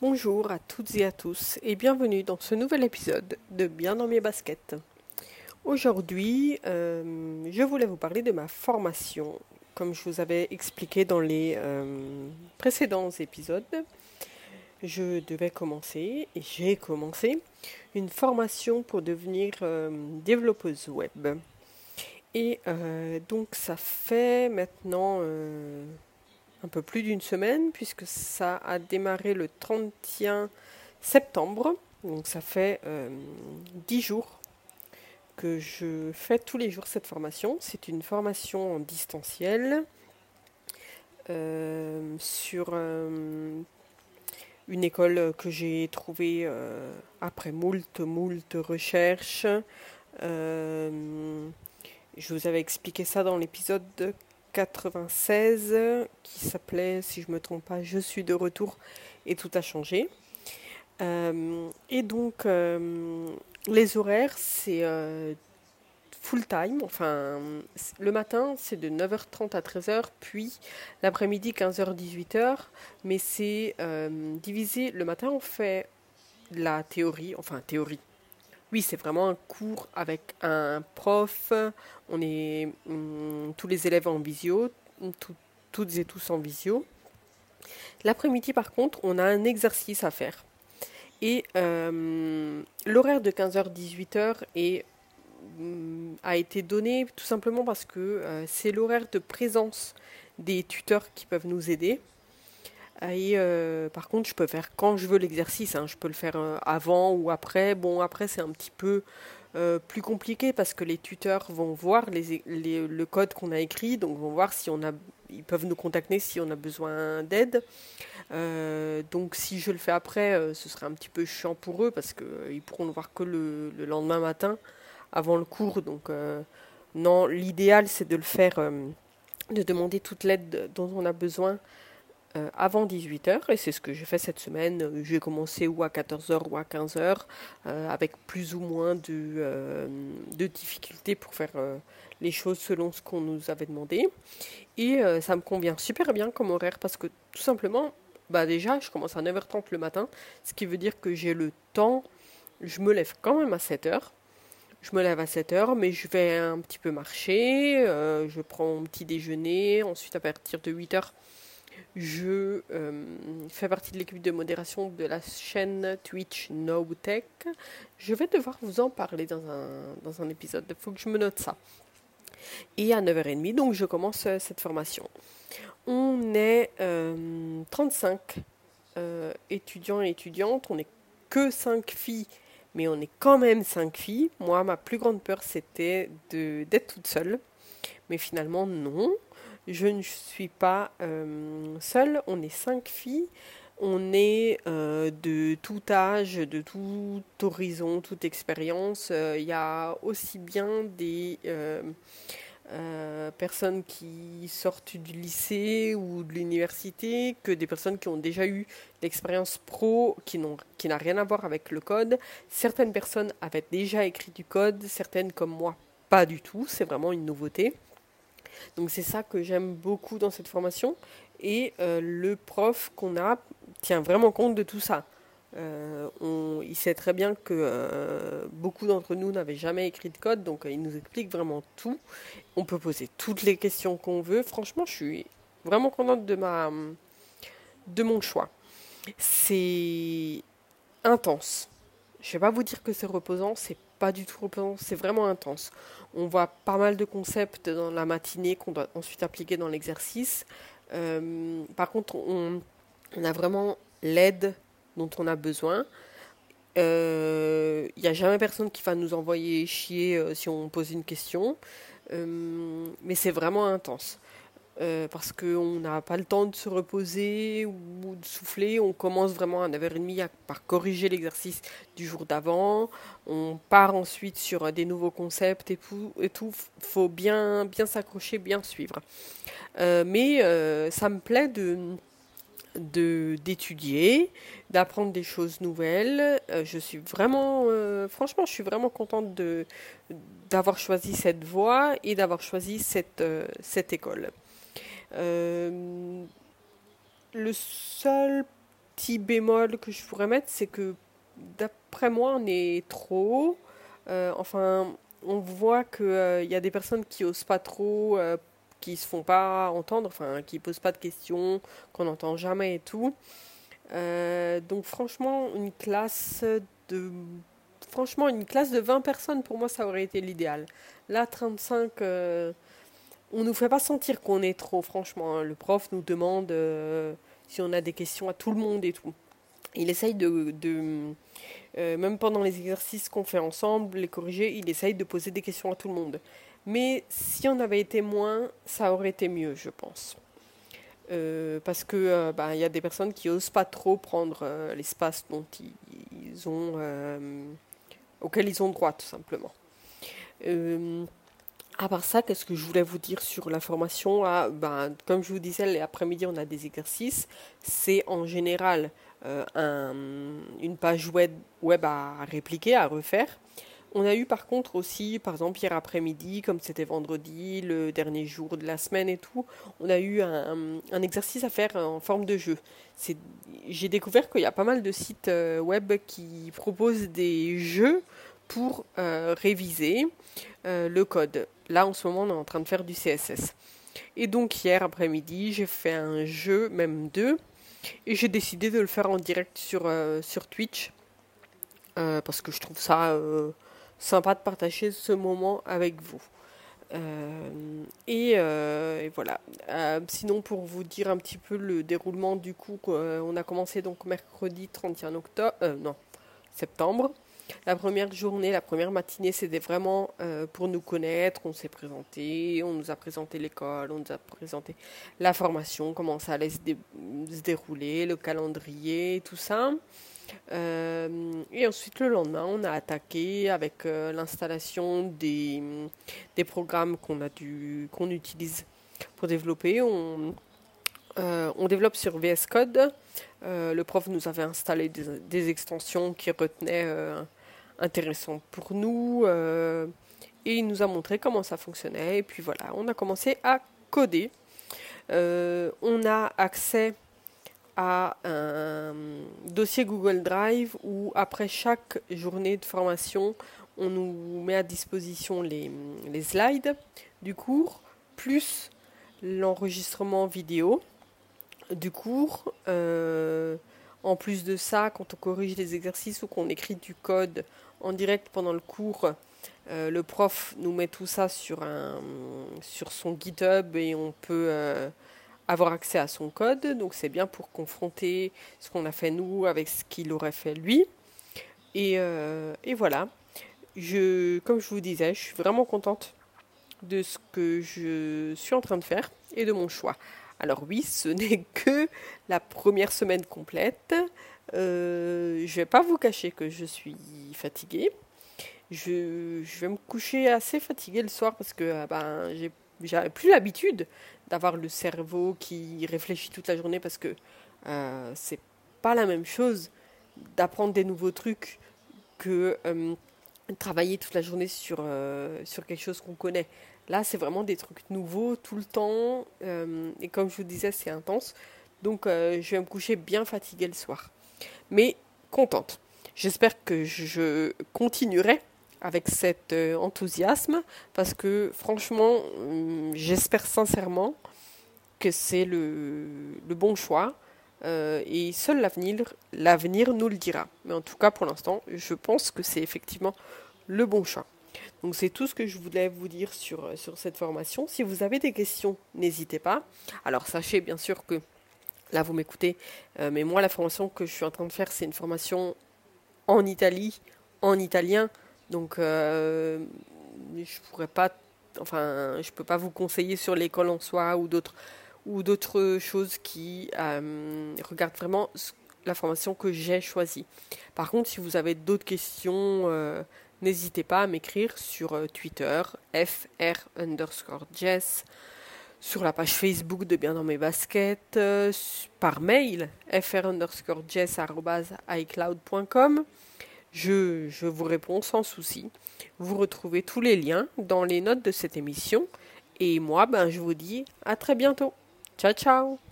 Bonjour à toutes et à tous et bienvenue dans ce nouvel épisode de Bien dans mes baskets. Aujourd'hui, euh, je voulais vous parler de ma formation. Comme je vous avais expliqué dans les euh, précédents épisodes, je devais commencer et j'ai commencé une formation pour devenir euh, développeuse web. Et donc ça fait maintenant un peu plus d'une semaine, puisque ça a démarré le 31 septembre. Donc ça fait euh, dix 10 jours que je fais tous les jours cette formation. C'est une formation en distanciel euh, sur euh, une école que j'ai trouvée après moult, moult recherches. je vous avais expliqué ça dans l'épisode 96 qui s'appelait, si je me trompe pas, Je suis de retour et tout a changé. Euh, et donc, euh, les horaires, c'est euh, full time. Enfin, le matin, c'est de 9h30 à 13h, puis l'après-midi, 15h-18h. Mais c'est divisé. Le matin, on fait la théorie, enfin, théorie oui, c'est vraiment un cours avec un prof. On est hum, tous les élèves en visio, toutes et tous en visio. L'après-midi, par contre, on a un exercice à faire. Et euh, l'horaire de 15h-18h hum, a été donné tout simplement parce que euh, c'est l'horaire de présence des tuteurs qui peuvent nous aider. Euh, par contre, je peux faire quand je veux l'exercice. Hein. Je peux le faire euh, avant ou après. Bon, après, c'est un petit peu euh, plus compliqué parce que les tuteurs vont voir le code qu'on a écrit, donc vont voir si on a, ils peuvent nous contacter si on a besoin d'aide. donc, si je le fais après, ce serait un petit peu chiant pour eux parce qu'ils pourront le voir que le, lendemain matin avant le cours. Donc, non, l'idéal c'est de le faire, de demander toute l'aide dont on a besoin euh, avant 18h et c'est ce que j'ai fait cette semaine. J'ai commencé ou à 14h ou à 15h euh, avec plus ou moins de, euh, de difficultés pour faire les choses selon ce qu'on nous avait demandé. Et ça me convient super bien comme horaire parce que tout simplement, bah déjà, je commence à 9h30 le matin, ce qui veut dire que j'ai le temps. Je me lève quand même à 7h. Je me lève à 7h, mais je vais un petit peu marcher, je prends mon petit déjeuner, ensuite à partir de 8h, je euh, fais partie de l'équipe de modération de la chaîne Twitch NoTech. Je vais devoir vous en parler dans un, dans un épisode. Il faut que je me note ça. Et à 9h30, donc je commence euh, cette formation. On est 35 euh, étudiants et étudiantes. On n'est que 5 filles, mais on est quand même 5 filles. Moi, ma plus grande peur, c'était d'être toute seule. Mais finalement, non. Je ne suis pas euh, seule, on est cinq filles. On est euh, de tout âge, de tout horizon, toute expérience. Euh, il y a aussi bien des personnes qui sortent du lycée ou de l'université que des personnes qui ont déjà eu l'expérience pro qui, qui n'a rien à voir avec le code. Certaines personnes avaient déjà écrit du code, certaines comme moi pas du tout. C'est vraiment une nouveauté. Donc c'est ça que j'aime beaucoup dans cette formation. Et euh, le prof qu'on a tient vraiment compte de tout ça. Euh, il sait très bien que euh, beaucoup d'entre nous n'avaient jamais écrit de code, donc il nous explique vraiment tout. On peut poser toutes les questions qu'on veut. Franchement, je suis vraiment contente de, ma, de mon choix. C'est intense. Je vais pas vous dire que c'est reposant, c'est pas du tout reposant, c'est vraiment intense. On voit pas mal de concepts dans la matinée qu'on doit ensuite appliquer dans l'exercice. Euh, par contre, on, a vraiment l'aide dont on a besoin. Il euh, n'y a jamais personne qui va nous envoyer chier euh, si on pose une question. mais c'est vraiment intense. Euh, parce qu'on n'a pas le temps de se reposer ou de souffler. On commence vraiment à 9h30 à, par corriger l'exercice du jour d'avant. On part ensuite sur des nouveaux concepts et tout. Il faut bien, bien s'accrocher, bien suivre. Euh, mais euh, ça me plaît de d'étudier, d'apprendre des choses nouvelles. je suis vraiment, franchement, je suis vraiment contente d'avoir choisi cette voie et d'avoir choisi cette, cette école. Euh, le seul petit bémol que je pourrais mettre, c'est que d'après moi, on est trop haut. enfin, on voit qu'il y a des personnes qui osent pas trop, qui se font pas entendre, enfin, qui posent pas de questions, qu'on n'entend jamais et tout. donc franchement, une classe de franchement, une classe de 20 personnes, pour moi, ça aurait été l'idéal. Là, 35, euh, on nous fait pas sentir qu'on est trop, franchement. Hein. Le prof nous demande euh, si on a des questions à tout le monde et tout. Il essaye de... Euh, même pendant les exercices qu'on fait ensemble, les corriger, il essaye de poser des questions à tout le monde. Mais si on avait été moins, ça aurait été mieux, je pense. parce que bah, il y a des personnes qui osent pas trop prendre l'espace dont ils ont auxquels ils ont droit, tout simplement. À part ça, qu'est-ce que je voulais vous dire sur la formation? Ah, ben, Comme je vous disais, l'après-midi, on a des exercices. C'est en général euh, un, une page web, web à répliquer, à refaire. On a eu par contre aussi, par exemple, hier après-midi, comme c'était vendredi, le dernier jour de la semaine et tout, on a eu un, un exercice à faire en forme de jeu. J'ai découvert qu'il y a pas mal de sites euh, web qui proposent des jeux pour euh, réviser euh, le code. Là, en ce moment, on est en train de faire du CSS. Et donc, hier après-midi, j'ai fait un jeu, même deux, et j'ai décidé de le faire en direct sur, sur Twitch. parce que je trouve ça sympa de partager ce moment avec vous. Euh, euh, et, voilà. Euh, sinon, pour vous dire un petit peu le déroulement du coup, on a commencé donc mercredi 31 octobre, non, septembre. La première journée, la première matinée, c'était vraiment pour nous connaître. On s'est présenté, on nous a présenté l'école, on nous a présenté la formation, comment ça allait se, dérouler, le calendrier, tout ça. Euh, et ensuite, le lendemain, on a attaqué avec euh, l'installation des, programmes qu'on qu'on utilise pour développer. On, euh, développe sur VS Code. le prof nous avait installé des extensions qui retenaient intéressantes pour nous. et il nous a montré comment ça fonctionnait. Et puis voilà, on a commencé à coder. on a accès à un dossier Google Drive où après chaque journée de formation, on nous met à disposition les, les slides du cours, plus l'enregistrement vidéo du cours. Euh, en plus de ça, quand on corrige les exercices ou qu'on écrit du code en direct pendant le cours, euh, le prof nous met tout ça sur, un, sur son GitHub et on peut euh, avoir accès à son code. Donc c'est bien pour confronter ce qu'on a fait nous avec ce qu'il aurait fait lui. Et, euh, et, voilà. Je, comme je vous disais, je suis vraiment contente de ce que je suis en train de faire et de mon choix. Alors oui, ce n'est que la première semaine complète. Euh, je vais pas vous cacher que je suis fatiguée. Je, vais me coucher assez fatiguée le soir parce que ah ben, j'ai plus l'habitude d'avoir le cerveau qui réfléchit toute la journée parce que euh, c'est pas la même chose d'apprendre des nouveaux trucs que euh, travailler toute la journée sur, euh, sur quelque chose qu'on connaît. Là, c'est vraiment des trucs nouveaux tout le temps. Euh, et comme je vous disais, c'est intense. Donc, je vais me coucher bien fatiguée le soir. Mais contente. J'espère que je continuerai avec cet euh, enthousiasme parce que franchement, hum, j'espère sincèrement que c'est le, bon choix euh, et seul l'avenir, l'avenir nous le dira. Mais en tout cas, pour l'instant, je pense que c'est effectivement le bon choix. Donc c'est tout ce que je voulais vous dire sur, euh, sur cette formation. Si vous avez des questions, n'hésitez pas. Alors sachez bien sûr que là vous m'écoutez, mais moi la formation que je suis en train de faire, c'est une formation en Italie, en italien. Donc, euh, je pourrais pas, enfin, je peux pas vous conseiller sur l'école en soi ou d'autres ou d'autres choses qui euh, regardent vraiment la formation que j'ai choisie. Par contre, si vous avez d'autres questions, euh, n'hésitez pas à m'écrire sur Twitter, fr underscore jess, sur la page Facebook de Bien dans mes baskets, par mail, fr underscore jess icloud.com. Je, je vous réponds sans souci. Vous retrouvez tous les liens dans les notes de cette émission. Et moi, ben, je vous dis à très bientôt. Ciao, ciao